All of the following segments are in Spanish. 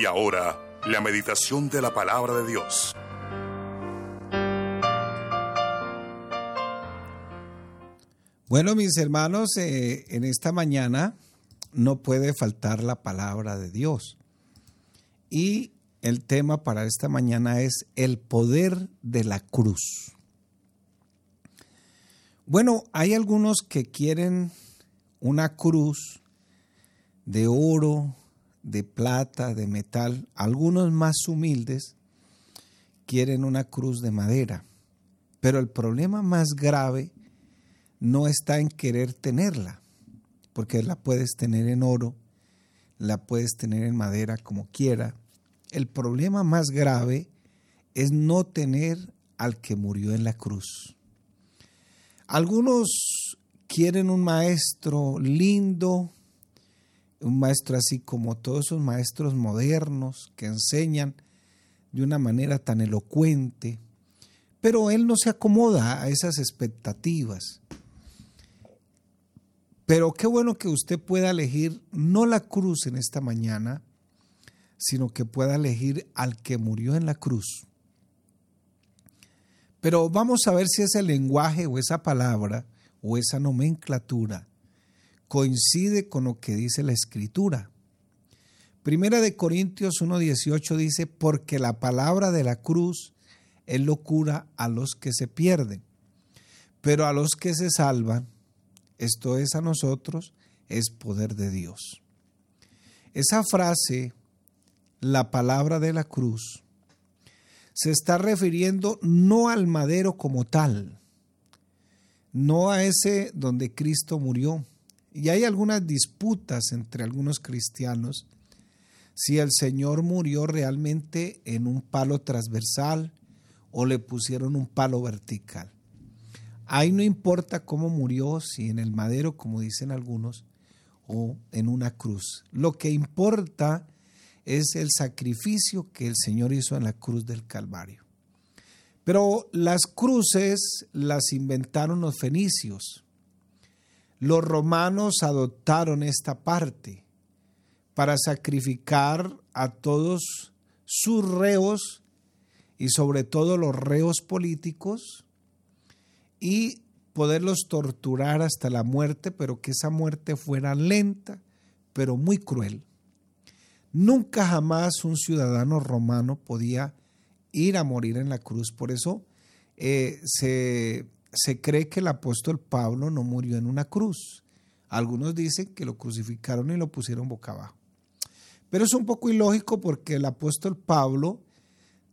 Y ahora, la meditación de la palabra de Dios. Bueno, mis hermanos, eh, en esta mañana no puede faltar la palabra de Dios. Y el tema para esta mañana es el poder de la cruz. Bueno, hay algunos que quieren una cruz de oro, de plata, de metal. Algunos más humildes quieren una cruz de madera. Pero el problema más grave no está en querer tenerla, porque la puedes tener en oro, la puedes tener en madera como quiera. El problema más grave es no tener al que murió en la cruz. Algunos quieren un maestro lindo, un maestro así como todos esos maestros modernos que enseñan de una manera tan elocuente, pero él no se acomoda a esas expectativas. Pero qué bueno que usted pueda elegir no la cruz en esta mañana, sino que pueda elegir al que murió en la cruz. Pero vamos a ver si ese lenguaje o esa palabra o esa nomenclatura coincide con lo que dice la escritura. Primera de Corintios 1.18 dice, porque la palabra de la cruz es locura a los que se pierden, pero a los que se salvan esto es a nosotros, es poder de Dios. Esa frase, la palabra de la cruz, se está refiriendo no al madero como tal, no a ese donde Cristo murió. Y hay algunas disputas entre algunos cristianos si el Señor murió realmente en un palo transversal o le pusieron un palo vertical. Ahí no importa cómo murió, si en el madero, como dicen algunos, o en una cruz. Lo que importa es el sacrificio que el Señor hizo en la cruz del Calvario. Pero las cruces las inventaron los fenicios. Los romanos adoptaron esta parte para sacrificar a todos sus reos y sobre todo los reos políticos y poderlos torturar hasta la muerte, pero que esa muerte fuera lenta, pero muy cruel. Nunca jamás un ciudadano romano podía ir a morir en la cruz. Por eso eh, se, se cree que el apóstol Pablo no murió en una cruz. Algunos dicen que lo crucificaron y lo pusieron boca abajo. Pero es un poco ilógico porque el apóstol Pablo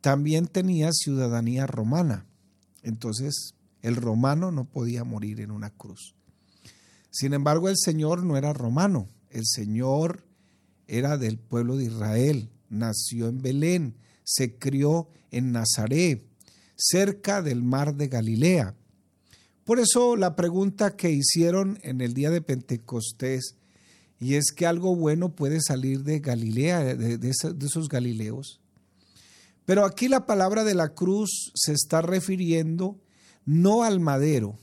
también tenía ciudadanía romana. Entonces, el romano no podía morir en una cruz. Sin embargo, el Señor no era romano, el Señor era del pueblo de Israel, nació en Belén, se crió en Nazaret, cerca del mar de Galilea. Por eso la pregunta que hicieron en el día de Pentecostés, y es que algo bueno puede salir de Galilea, de, esos galileos. Pero aquí la palabra de la cruz se está refiriendo no al madero,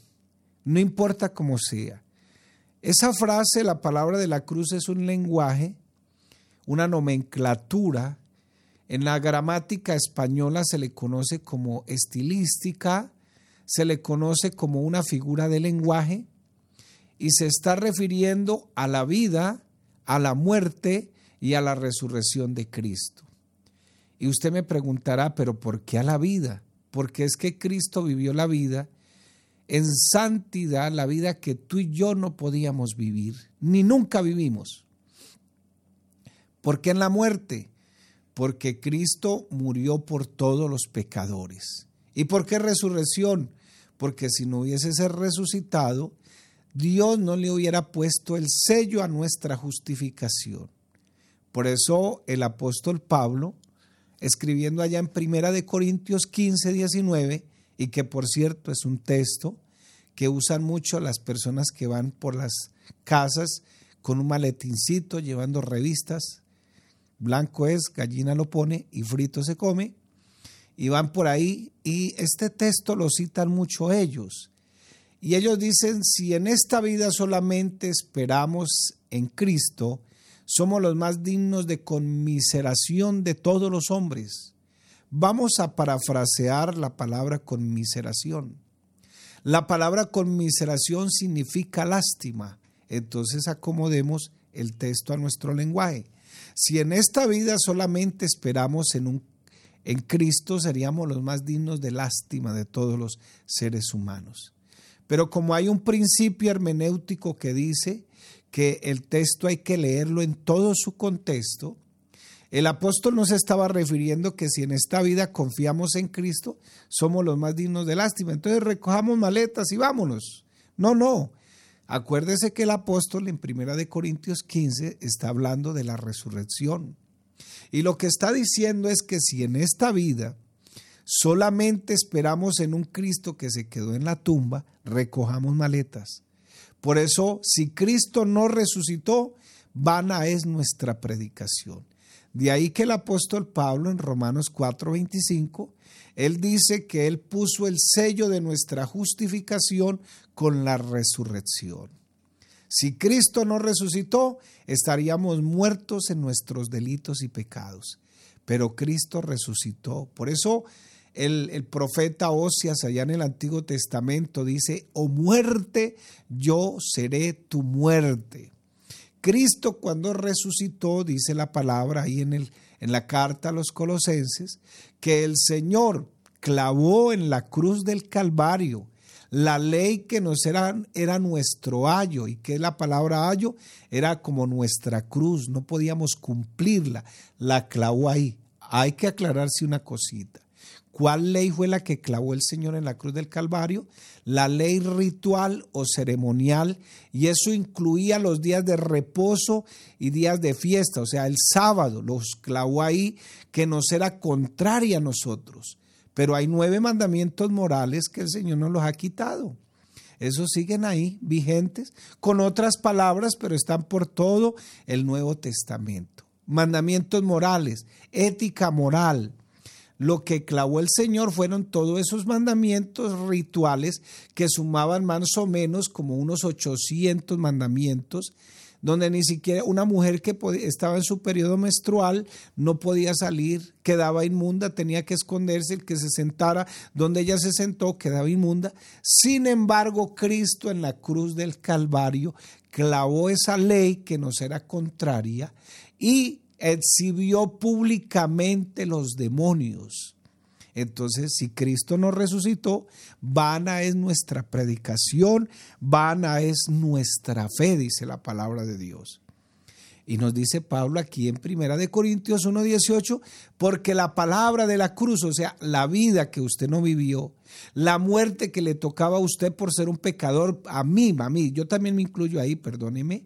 no importa cómo sea. Esa frase, la palabra de la cruz, es un lenguaje, una nomenclatura. En la gramática española se le conoce como estilística, se le conoce como una figura de lenguaje y se está refiriendo a la vida, a la muerte y a la resurrección de Cristo. Y usted me preguntará, pero ¿por qué a la vida? porque es que Cristo vivió la vida en santidad, la vida que tú y yo no podíamos vivir, ni nunca vivimos. ¿Por qué en la muerte? Porque Cristo murió por todos los pecadores. ¿Y por qué resurrección? Porque si no hubiese resucitado, Dios no le hubiera puesto el sello a nuestra justificación. Por eso el apóstol Pablo escribiendo allá en Primera de Corintios 15, 19, y que por cierto es un texto que usan mucho las personas que van por las casas con un maletincito llevando revistas. Blanco es, gallina lo pone y frito se come. Y van por ahí y este texto lo citan mucho ellos. Y ellos dicen, si en esta vida solamente esperamos en Cristo, somos los más dignos de conmiseración de todos los hombres. Vamos a parafrasear la palabra conmiseración. La palabra conmiseración significa lástima. Entonces acomodemos el texto a nuestro lenguaje. Si en esta vida solamente esperamos en, un, en Cristo, seríamos los más dignos de lástima de todos los seres humanos. Pero como hay un principio hermenéutico que dice que el texto hay que leerlo en todo su contexto, el apóstol no se estaba refiriendo que si en esta vida confiamos en Cristo, somos los más dignos de lástima. Entonces recojamos maletas y vámonos. No, no. Acuérdese que el apóstol en Primera de Corintios 15 está hablando de la resurrección. Y lo que está diciendo es que si en esta vida solamente esperamos en un Cristo que se quedó en la tumba, recojamos maletas. Por eso, si Cristo no resucitó, vana es nuestra predicación. De ahí que el apóstol Pablo en Romanos 4:25, él dice que él puso el sello de nuestra justificación con la resurrección. Si Cristo no resucitó, estaríamos muertos en nuestros delitos y pecados. Pero Cristo resucitó. Por eso el, profeta Osias allá en el Antiguo Testamento dice, o muerte, yo seré tu muerte. Cristo cuando resucitó, dice la palabra ahí en, el, en la carta a los colosenses, que el Señor clavó en la cruz del Calvario la ley que nos era, era nuestro ayo y que la palabra ayo era como nuestra cruz, no podíamos cumplirla, la clavó ahí. Hay que aclararse una cosita. ¿Cuál ley fue la que clavó el Señor en la cruz del Calvario? La ley ritual o ceremonial, y eso incluía los días de reposo y días de fiesta, o sea, el sábado los clavó ahí, que nos era contraria a nosotros. Pero hay nueve mandamientos morales que el Señor nos los ha quitado. Esos siguen ahí, vigentes, con otras palabras, pero están por todo el Nuevo Testamento. Mandamientos morales, ética moral, lo que clavó el Señor fueron todos esos mandamientos rituales que sumaban más o menos como unos 800 mandamientos, donde ni siquiera una mujer que estaba en su periodo menstrual no podía salir, quedaba inmunda, tenía que esconderse, el que se sentara donde ella se sentó quedaba inmunda. Sin embargo, Cristo en la cruz del Calvario clavó esa ley que nos era contraria y exhibió públicamente los demonios. Entonces, si Cristo nos resucitó, vana es nuestra predicación, vana es nuestra fe, dice la palabra de Dios. Y nos dice Pablo aquí en Primera de Corintios 1:18, porque la palabra de la cruz, o sea, la vida que usted no vivió, la muerte que le tocaba a usted por ser un pecador, a mí, a mí, yo también me incluyo ahí, perdóneme,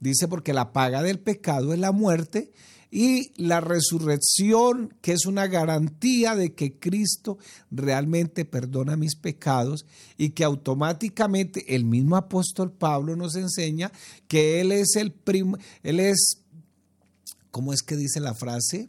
Dice porque la paga del pecado es la muerte y la resurrección, que es una garantía de que Cristo realmente perdona mis pecados y que automáticamente el mismo apóstol Pablo nos enseña que Él es el primo, Él es, ¿cómo es que dice la frase?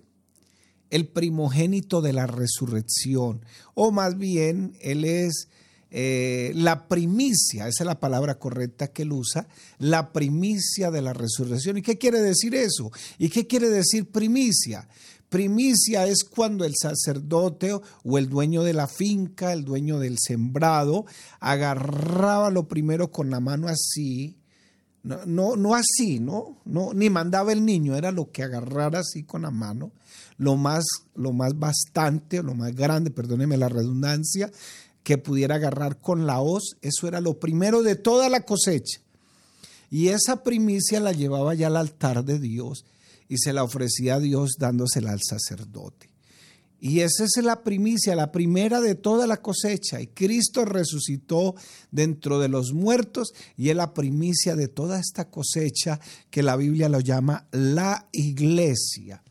El primogénito de la resurrección, o más bien, Él es eh, la primicia, esa es la palabra correcta que él usa, la primicia de la resurrección. ¿Y qué quiere decir eso? ¿Y qué quiere decir primicia? Primicia es cuando el sacerdote o el dueño de la finca, el dueño del sembrado, agarraba lo primero con la mano así, no, no, no así, ¿no? no, ni mandaba el niño, era lo que agarrara así con la mano, lo más, lo más bastante, lo más grande, perdóneme la redundancia, que pudiera agarrar con la hoz. Eso era lo primero de toda la cosecha. Y esa primicia la llevaba ya al altar de Dios y se la ofrecía a Dios dándosela al sacerdote. Y esa es la primicia, la primera de toda la cosecha. Y Cristo resucitó dentro de los muertos y es la primicia de toda esta cosecha que la Biblia lo llama la iglesia.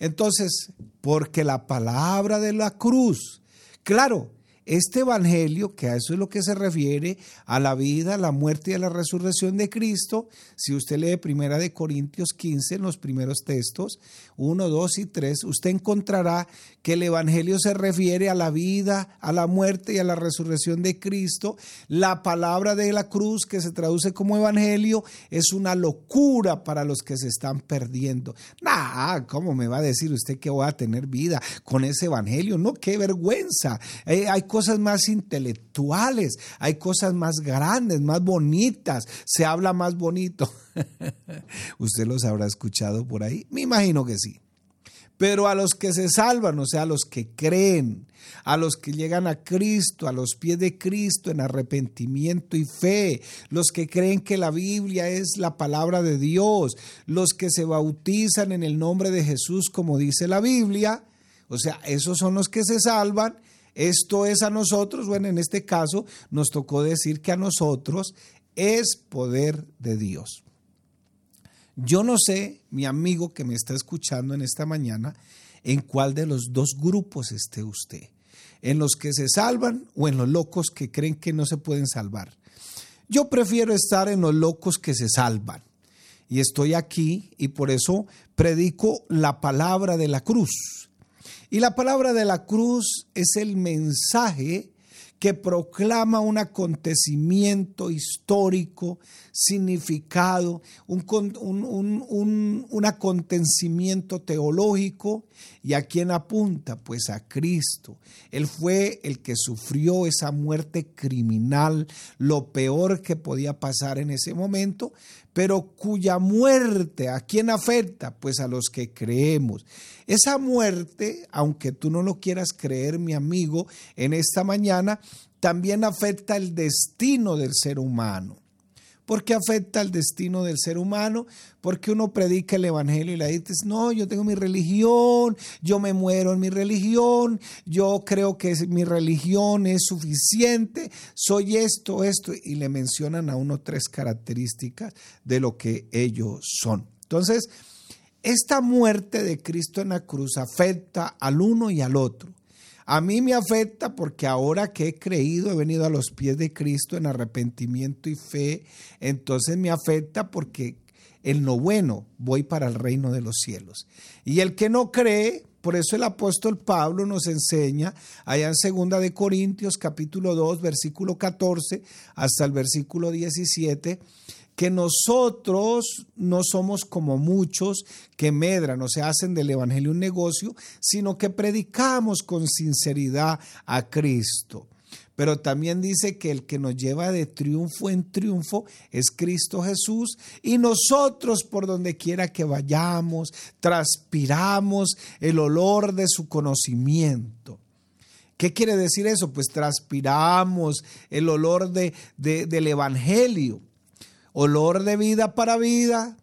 Entonces, porque la palabra de la cruz, claro, este evangelio, que a eso es lo que se refiere, a la vida, la muerte y a la resurrección de Cristo, si usted lee Primera de Corintios 15 en los primeros textos, 1, 2 y 3, usted encontrará que el evangelio se refiere a la vida, a la muerte y a la resurrección de Cristo. La palabra de la cruz que se traduce como evangelio es una locura para los que se están perdiendo. Nah, ¿cómo me va a decir usted que voy a tener vida con ese evangelio? No, qué vergüenza. Eh, hay cosas más intelectuales, hay cosas más grandes, más bonitas, se habla más bonito. ¿Usted los habrá escuchado por ahí? Me imagino que sí. Pero a los que se salvan, o sea, a los que creen, a los que llegan a Cristo, a los pies de Cristo en arrepentimiento y fe, los que creen que la Biblia es la palabra de Dios, los que se bautizan en el nombre de Jesús como dice la Biblia, o sea, esos son los que se salvan esto es a nosotros, bueno, en este caso nos tocó decir que a nosotros es poder de Dios. Yo no sé, mi amigo que me está escuchando en esta mañana, en cuál de los dos grupos esté usted, en los que se salvan o en los locos que creen que no se pueden salvar. Yo prefiero estar en los locos que se salvan. Y estoy aquí y por eso predico la palabra de la cruz y la palabra de la cruz es el mensaje que proclama un acontecimiento histórico, significado, un, un, acontecimiento teológico. ¿Y a quién apunta? Pues a Cristo. Él fue el que sufrió esa muerte criminal, lo peor que podía pasar en ese momento, pero cuya muerte, ¿a quién afecta? Pues a los que creemos. Esa muerte, aunque tú no lo quieras creer, mi amigo, en esta mañana, también afecta el destino del ser humano. ¿Por qué afecta el destino del ser humano? Porque uno predica el Evangelio y le dices, no, yo tengo mi religión, yo me muero en mi religión, yo creo que mi religión es suficiente, soy esto, esto, y le mencionan a uno tres características de lo que ellos son. Entonces, esta muerte de Cristo en la cruz afecta al uno y al otro. A mí me afecta porque ahora que he creído, he venido a los pies de Cristo en arrepentimiento y fe, entonces me afecta porque en lo bueno voy para el reino de los cielos. Y el que no cree, por eso el apóstol Pablo nos enseña allá en segunda de Corintios capítulo 2 versículo 14 hasta el versículo 17 que nosotros no somos como muchos que medran o se hacen del Evangelio un negocio, sino que predicamos con sinceridad a Cristo. Pero también dice que el que nos lleva de triunfo en triunfo es Cristo Jesús y nosotros por donde quiera que vayamos, transpiramos el olor de su conocimiento. ¿Qué quiere decir eso? Pues transpiramos el olor de, del Evangelio olor de vida para vida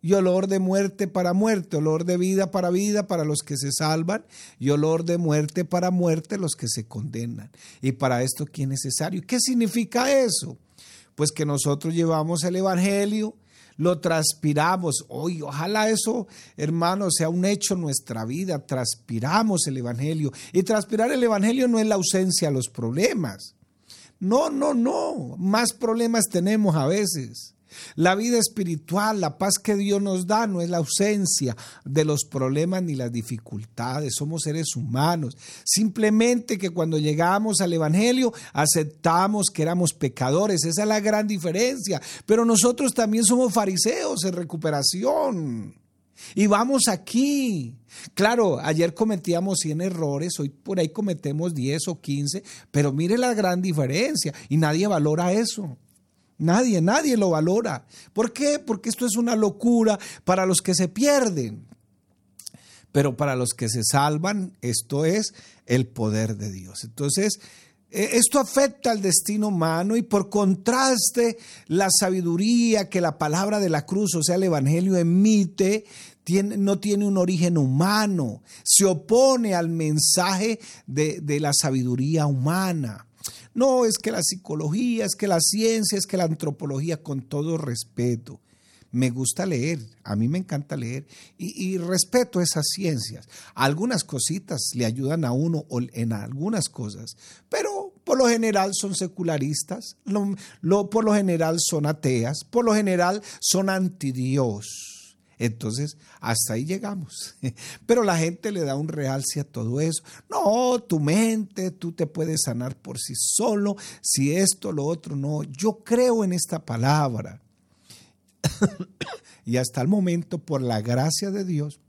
y olor de muerte para muerte, olor de vida para vida para los que se salvan y olor de muerte para muerte los que se condenan. Y para esto, ¿qué es necesario? ¿Qué significa eso? Pues que nosotros llevamos el Evangelio, lo transpiramos. Hoy, ojalá eso, hermano, sea un hecho en nuestra vida. Transpiramos el Evangelio. Y transpirar el Evangelio no es la ausencia de los problemas. No, no, no. Más problemas tenemos a veces. La vida espiritual, la paz que Dios nos da no es la ausencia de los problemas ni las dificultades. Somos seres humanos. Simplemente que cuando llegamos al Evangelio aceptamos que éramos pecadores. Esa es la gran diferencia. Pero nosotros también somos fariseos en recuperación. Y vamos aquí. Claro, ayer cometíamos 100 errores, hoy por ahí cometemos 10 o 15, pero mire la gran diferencia y nadie valora eso. Nadie, nadie lo valora. ¿Por qué? Porque esto es una locura para los que se pierden. Pero para los que se salvan, esto es el poder de Dios. Entonces, esto afecta al destino humano y por contraste la sabiduría que la palabra de la cruz, o sea, el Evangelio emite, no tiene un origen humano, se opone al mensaje de, de la sabiduría humana. No, es que la psicología, es que la ciencia, es que la antropología, con todo respeto. Me gusta leer, a mí me encanta leer y, respeto esas ciencias. Algunas cositas le ayudan a uno en algunas cosas, pero por lo general son secularistas, por lo general son ateas, por lo general son antidios. Entonces, hasta ahí llegamos. Pero la gente le da un realce a todo eso. No, tu mente, tú te puedes sanar por sí solo, si esto, lo otro, no. Yo creo en esta palabra. y hasta el momento, por la gracia de Dios,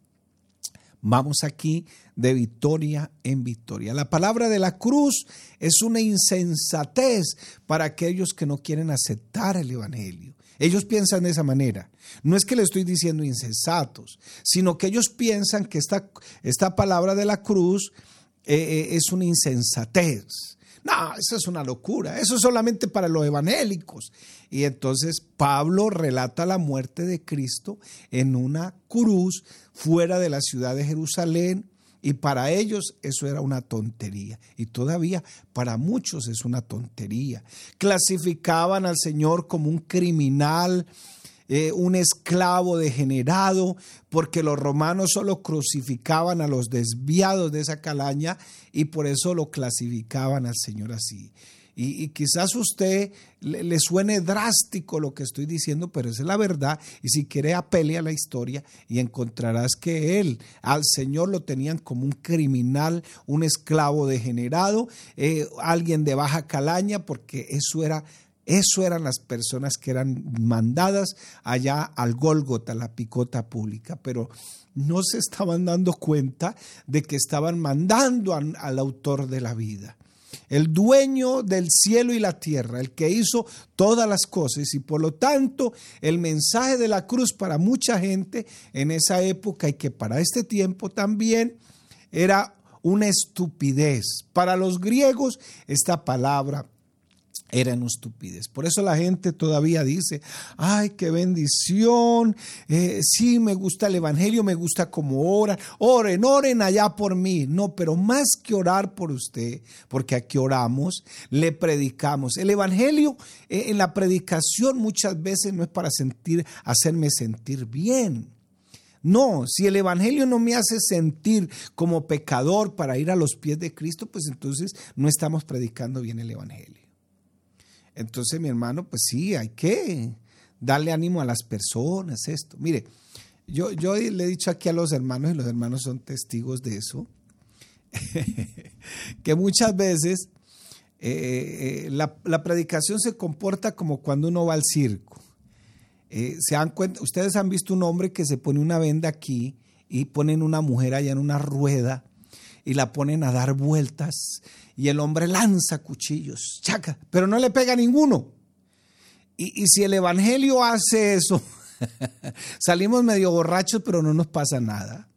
vamos aquí de victoria en victoria. La palabra de la cruz es una insensatez para aquellos que no quieren aceptar el Evangelio. Ellos piensan de esa manera. No es que le estoy diciendo insensatos, sino que ellos piensan que esta, esta palabra de la cruz eh, eh, es una insensatez. No, eso es una locura. Eso es solamente para los evangélicos. Y entonces Pablo relata la muerte de Cristo en una cruz fuera de la ciudad de Jerusalén. Y para ellos eso era una tontería. Y todavía para muchos es una tontería. Clasificaban al Señor como un criminal, eh, un esclavo degenerado, porque los romanos solo crucificaban a los desviados de esa calaña y por eso lo clasificaban al Señor así. Y, quizás usted le, suene drástico lo que estoy diciendo, pero esa es la verdad. Y si quiere, apele a la historia y encontrarás que él, al Señor, lo tenían como un criminal, un esclavo degenerado, eh, alguien de baja calaña, porque eso era eso eran las personas que eran mandadas allá al Gólgota, la picota pública, pero no se estaban dando cuenta de que estaban mandando al autor de la vida el dueño del cielo y la tierra, el que hizo todas las cosas. Y por lo tanto, el mensaje de la cruz para mucha gente en esa época y que para este tiempo también era una estupidez. Para los griegos, esta palabra eran estupidez. Por eso la gente todavía dice, ay, qué bendición, eh, sí, me gusta el Evangelio, me gusta como oran, oren, oren allá por mí. No, pero más que orar por usted, porque aquí oramos, le predicamos. El Evangelio eh, en la predicación muchas veces no es para sentir, hacerme sentir bien. No, si el Evangelio no me hace sentir como pecador para ir a los pies de Cristo, pues entonces no estamos predicando bien el Evangelio. Entonces, mi hermano, pues sí, hay que darle ánimo a las personas, esto. Mire, yo, yo le he dicho aquí a los hermanos, y los hermanos son testigos de eso, que muchas veces eh, eh, la, predicación se comporta como cuando uno va al circo. Eh, se cuenta, ustedes han visto un hombre que se pone una venda aquí y ponen una mujer allá en una rueda y la ponen a dar vueltas y el hombre lanza cuchillos, chaca, pero no le pega a ninguno. Y, y si el Evangelio hace eso, salimos medio borrachos, pero no nos pasa nada.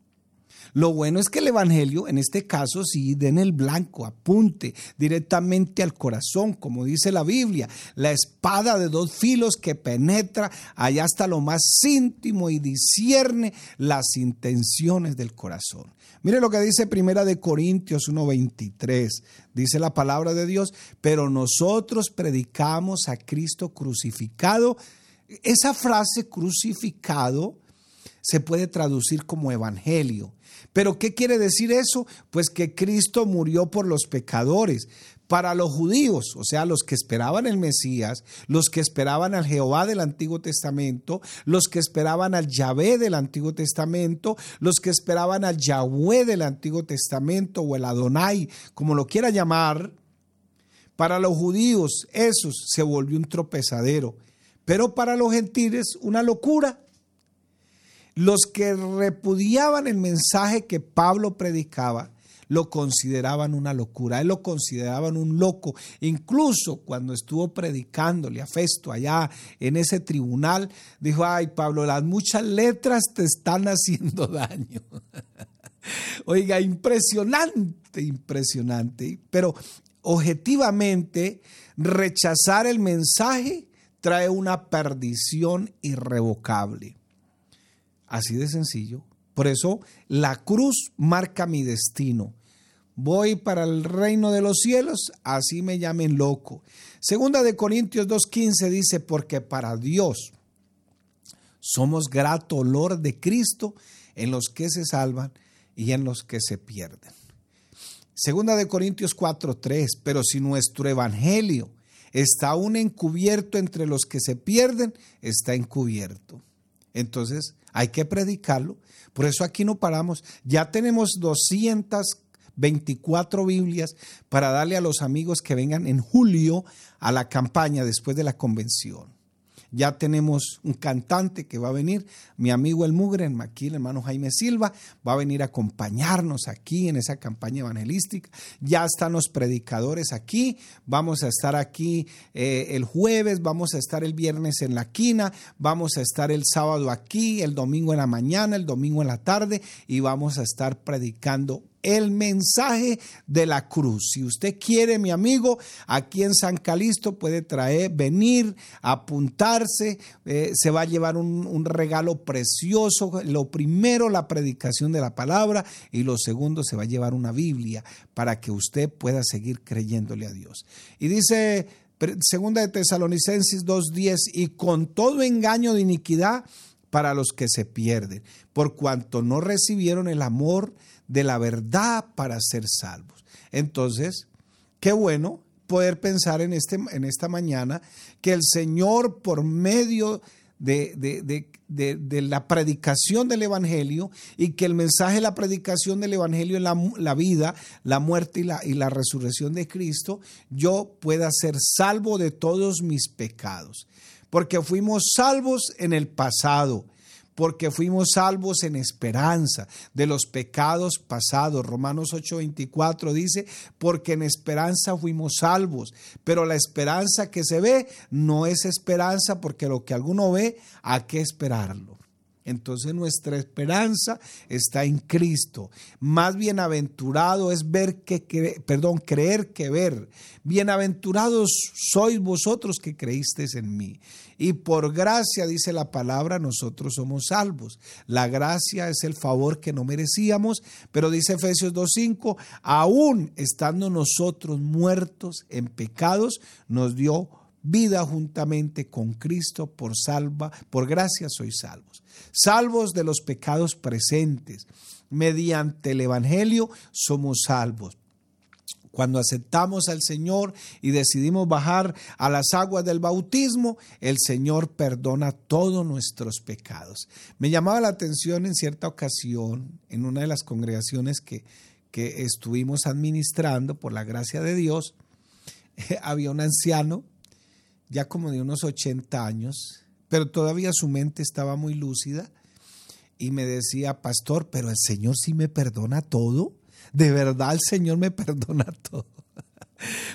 Lo bueno es que el Evangelio, en este caso, sí den el blanco, apunte directamente al corazón, como dice la Biblia, la espada de dos filos que penetra allá hasta lo más íntimo y discierne las intenciones del corazón. Mire lo que dice Primera de Corintios 1:23. Dice la palabra de Dios, pero nosotros predicamos a Cristo crucificado. Esa frase crucificado se puede traducir como evangelio. Pero ¿qué quiere decir eso? Pues que Cristo murió por los pecadores. Para los judíos, o sea, los que esperaban el Mesías, los que esperaban al Jehová del Antiguo Testamento, los que esperaban al Yahvé del Antiguo Testamento, los que esperaban al Yahweh del Antiguo Testamento o el Adonai, como lo quiera llamar, para los judíos eso se volvió un tropezadero, pero para los gentiles una locura. Los que repudiaban el mensaje que Pablo predicaba, lo consideraban una locura, él lo consideraban un loco. Incluso cuando estuvo predicándole a Festo allá en ese tribunal, dijo, ay Pablo, las muchas letras te están haciendo daño. Oiga, impresionante, impresionante. Pero objetivamente, rechazar el mensaje trae una perdición irrevocable. Así de sencillo. Por eso la cruz marca mi destino. Voy para el reino de los cielos, así me llamen loco. Segunda de Corintios 2.15 dice, porque para Dios Somos grato olor de Cristo en los que se salvan y en los que se pierden. Segunda de Corintios 4:3, pero si nuestro evangelio está aún encubierto entre los que se pierden, está encubierto. Entonces, hay que predicarlo. Por eso aquí no paramos. Ya tenemos 224 Biblias para darle a los amigos que vengan en julio a la campaña después de la convención. Ya tenemos un cantante que va a venir, mi amigo el Mugre, aquí el hermano Jaime Silva, va a venir a acompañarnos aquí en esa campaña evangelística. Ya están los predicadores aquí, vamos a estar aquí eh, el jueves, vamos a estar el viernes en la quina, vamos a estar el sábado aquí, el domingo en la mañana, el domingo en la tarde y vamos a estar predicando el mensaje de la cruz. Si usted quiere, mi amigo, aquí en San Calisto puede traer, venir, apuntarse, eh, se va a llevar un, un, regalo precioso. Lo primero, la predicación de la palabra y lo segundo, se va a llevar una Biblia para que usted pueda seguir creyéndole a Dios. Y dice segunda de Tesalonicenses 2.10, y con todo engaño de iniquidad para los que se pierden, por cuanto no recibieron el amor de la verdad para ser salvos. Entonces, qué bueno poder pensar en, este, en esta mañana que el Señor por medio de, de, la predicación del Evangelio y que el mensaje de la predicación del Evangelio es la, la, vida, la muerte y la, y la resurrección de Cristo, yo pueda ser salvo de todos mis pecados. Porque fuimos salvos en el pasado, porque fuimos salvos en esperanza de los pecados pasados. Romanos 8:24 dice, porque en esperanza fuimos salvos, pero la esperanza que se ve no es esperanza porque lo que alguno ve, ¿a qué esperarlo? Entonces nuestra esperanza está en Cristo. Más bienaventurado es ver que perdón, creer que ver. Bienaventurados sois vosotros que creísteis en mí. Y por gracia, dice la palabra, nosotros somos salvos. La gracia es el favor que no merecíamos, pero dice Efesios 2:5, aún estando nosotros muertos en pecados, nos dio vida juntamente con Cristo por salva, por gracia sois salvos. Salvos de los pecados presentes. Mediante el Evangelio somos salvos. Cuando aceptamos al Señor y decidimos bajar a las aguas del bautismo, el Señor perdona todos nuestros pecados. Me llamaba la atención en cierta ocasión, en una de las congregaciones que, que estuvimos administrando por la gracia de Dios, había un anciano ya como de unos 80 años, pero todavía su mente estaba muy lúcida y me decía, pastor, pero el Señor sí me perdona todo. De verdad el Señor me perdona todo.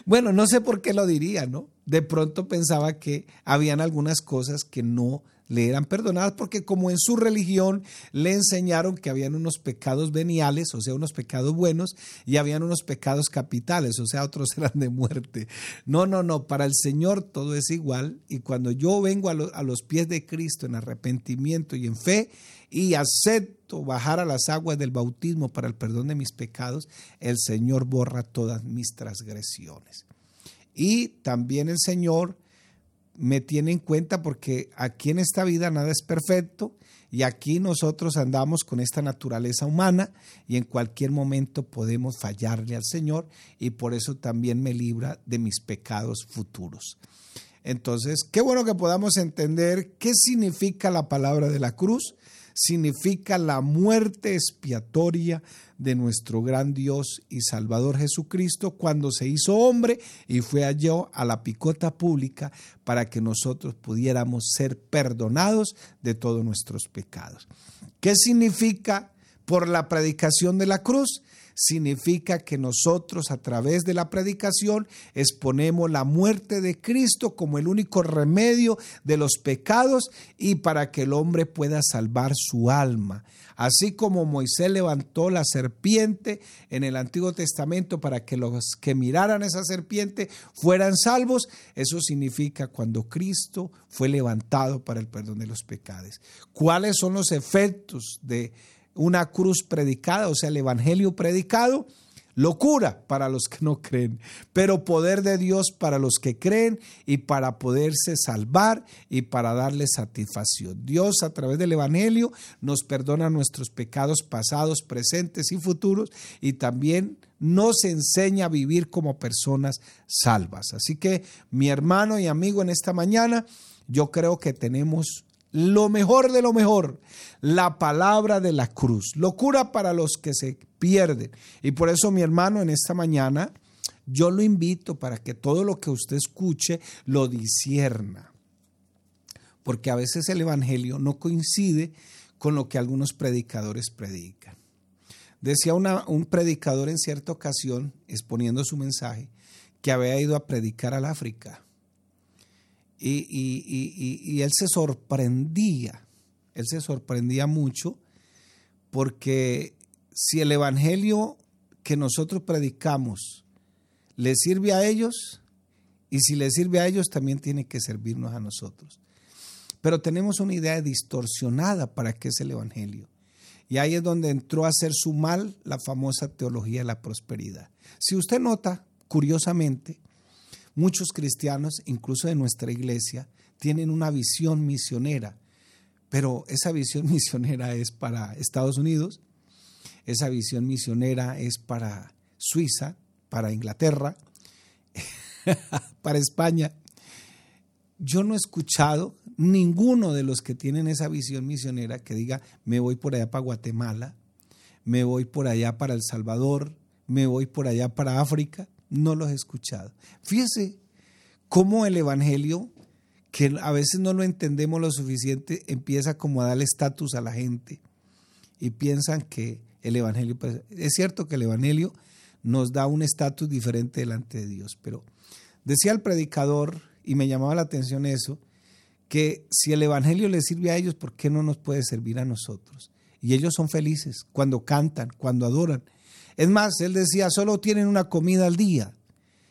bueno, no sé por qué lo diría, ¿no? De pronto pensaba que habían algunas cosas que no le eran perdonadas porque como en su religión le enseñaron que habían unos pecados veniales, o sea, unos pecados buenos, y habían unos pecados capitales, o sea, otros eran de muerte. No, no, no, para el Señor todo es igual y cuando yo vengo a, a los pies de Cristo en arrepentimiento y en fe y acepto bajar a las aguas del bautismo para el perdón de mis pecados, el Señor borra todas mis transgresiones. Y también el Señor me tiene en cuenta porque aquí en esta vida nada es perfecto y aquí nosotros andamos con esta naturaleza humana y en cualquier momento podemos fallarle al Señor y por eso también me libra de mis pecados futuros. Entonces, qué bueno que podamos entender qué significa la palabra de la cruz, significa la muerte expiatoria de nuestro gran Dios y Salvador Jesucristo cuando se hizo hombre y fue allá a la picota pública para que nosotros pudiéramos ser perdonados de todos nuestros pecados. ¿Qué significa por la predicación de la cruz? Significa que nosotros a través de la predicación exponemos la muerte de Cristo como el único remedio de los pecados y para que el hombre pueda salvar su alma. Así como Moisés levantó la serpiente en el Antiguo Testamento para que los que miraran esa serpiente fueran salvos, eso significa cuando Cristo fue levantado para el perdón de los pecados. ¿Cuáles son los efectos de una cruz predicada, o sea, el Evangelio predicado, Locura para los que no creen, pero poder de Dios para los que creen y para poderse salvar y para darle satisfacción. Dios a través del Evangelio nos perdona nuestros pecados pasados, presentes y futuros y también nos enseña a vivir como personas salvas. Así que mi hermano y amigo en esta mañana, yo creo que tenemos lo mejor de lo mejor, la palabra de la cruz. Locura para los que se pierden. Y por eso mi hermano en esta mañana, yo lo invito para que todo lo que usted escuche lo disierna. Porque a veces el Evangelio no coincide con lo que algunos predicadores predican. Decía un predicador en cierta ocasión, exponiendo su mensaje, que había ido a predicar al África. Y, él se sorprendía, él se sorprendía mucho porque si el Evangelio que nosotros predicamos le sirve a ellos, y si le sirve a ellos, también tiene que servirnos a nosotros. Pero tenemos una idea distorsionada para qué es el Evangelio. Y ahí es donde entró a hacer su mal la famosa teología de la prosperidad. Si usted nota, curiosamente, muchos cristianos, incluso de nuestra iglesia, tienen una visión misionera, pero esa visión misionera es para Estados Unidos, esa visión misionera es para Suiza, para Inglaterra, para España. Yo no he escuchado ninguno de los que tienen esa visión misionera que diga, me voy por allá para Guatemala, me voy por allá para El Salvador, me voy por allá para África. No los he escuchado. Fíjese cómo el Evangelio, que a veces no lo entendemos lo suficiente, empieza como a darle estatus a la gente y piensan que el Evangelio, pues, es cierto que el Evangelio nos da un estatus diferente delante de Dios, pero decía el predicador, y me llamaba la atención eso, que si el Evangelio les sirve a ellos, ¿por qué no nos puede servir a nosotros? Y ellos son felices cuando cantan, cuando adoran. Es más, él decía, solo tienen una comida al día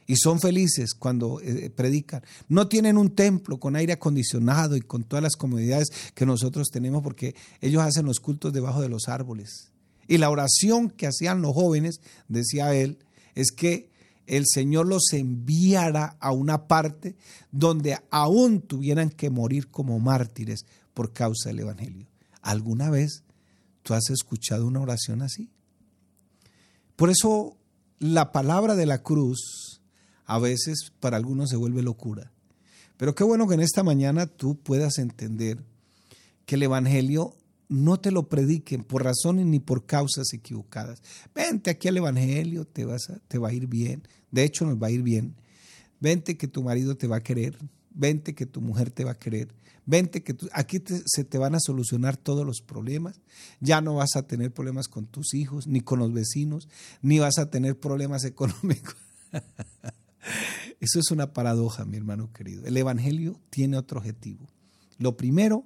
y son felices cuando eh, predican. No tienen un templo con aire acondicionado y con todas las comodidades que nosotros tenemos porque ellos hacen los cultos debajo de los árboles. Y la oración que hacían los jóvenes, decía él, es que el Señor los enviara a una parte donde aún tuvieran que morir como mártires por causa del Evangelio. ¿Alguna vez tú has escuchado una oración así? Por eso la palabra de la cruz a veces para algunos se vuelve locura. Pero qué bueno que en esta mañana tú puedas entender que el Evangelio no te lo prediquen por razones ni por causas equivocadas. Vente aquí al Evangelio, te, vas a, te va a ir bien. De hecho, nos va a ir bien. Vente que tu marido te va a querer. Vente que tu mujer te va a querer. Vente que aquí se te van a solucionar todos los problemas. Ya no vas a tener problemas con tus hijos, ni con los vecinos, ni vas a tener problemas económicos. Eso es una paradoja, mi hermano querido. El Evangelio tiene otro objetivo. Lo primero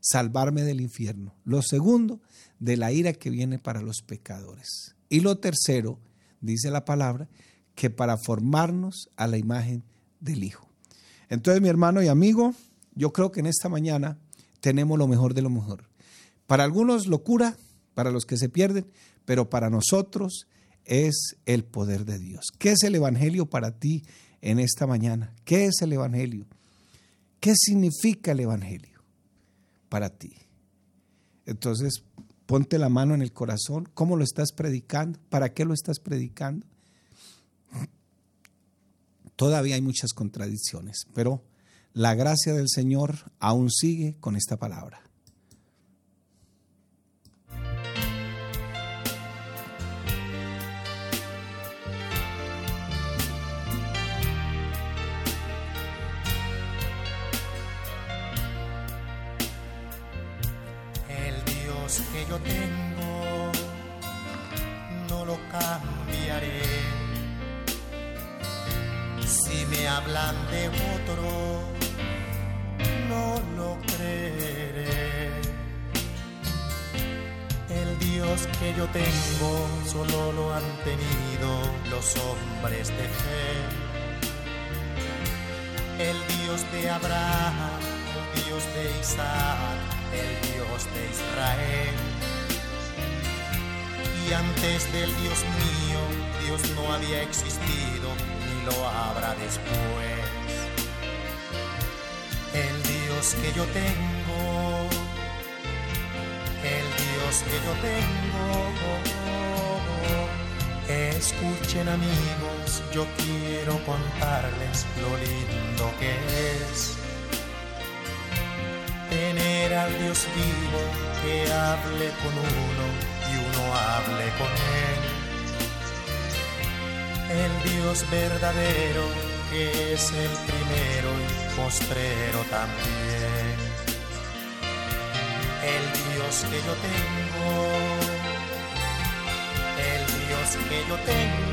salvarme del infierno. Lo segundo, de la ira que viene para los pecadores. Y lo tercero, dice la palabra, que para formarnos a la imagen del Hijo. Entonces, mi hermano y amigo, yo creo que en esta mañana tenemos lo mejor de lo mejor. Para algunos locura, para los que se pierden, pero para nosotros es el poder de Dios. ¿Qué es el Evangelio para ti en esta mañana? ¿Qué es el Evangelio? ¿Qué significa el Evangelio? para ti. Entonces, ponte la mano en el corazón. ¿Cómo lo estás predicando? ¿Para qué lo estás predicando? Todavía hay muchas contradicciones, pero la gracia del Señor aún sigue con esta palabra. yo tengo, no lo cambiaré. Hablan de otro, no lo creeré. El Dios que yo tengo solo lo han tenido los hombres de fe. El Dios de Abraham, el Dios de Isaac, el Dios de Israel Si antes del Dios mío Dios no había existido lo habrá después. El Dios que yo tengo, el Dios que yo tengo. Escuchen amigos, yo quiero contarles lo lindo que es tener al Dios vivo que hable con uno y uno hable con él. El Dios verdadero que es el primero y postrero también. El Dios que yo tengo, el Dios que yo tengo.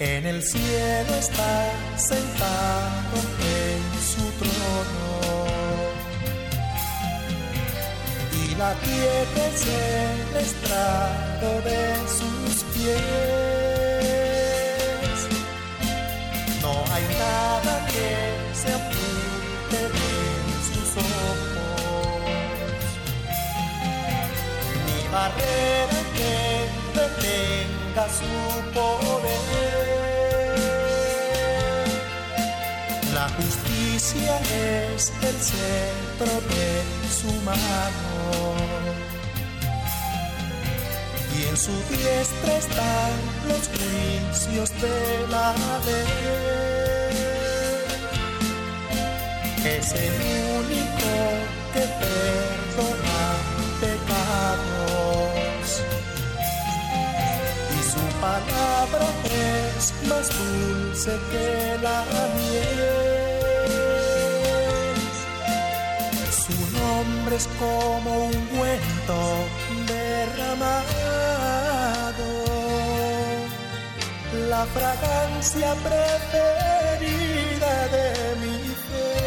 En el cielo está sentado en su trono la es el estrado de sus pies. No hay nada que se oculte de sus ojos, ni barrera que detenga su poder. La justicia es el centro de su mano. Y en su diestra están los juicios de la ley. Es el único que perdona pecados. Y su palabra es más dulce que la miel. Es como un ungüento derramado, la fragancia preferida de mi fe.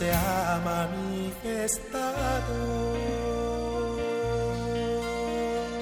Se ha manifestado.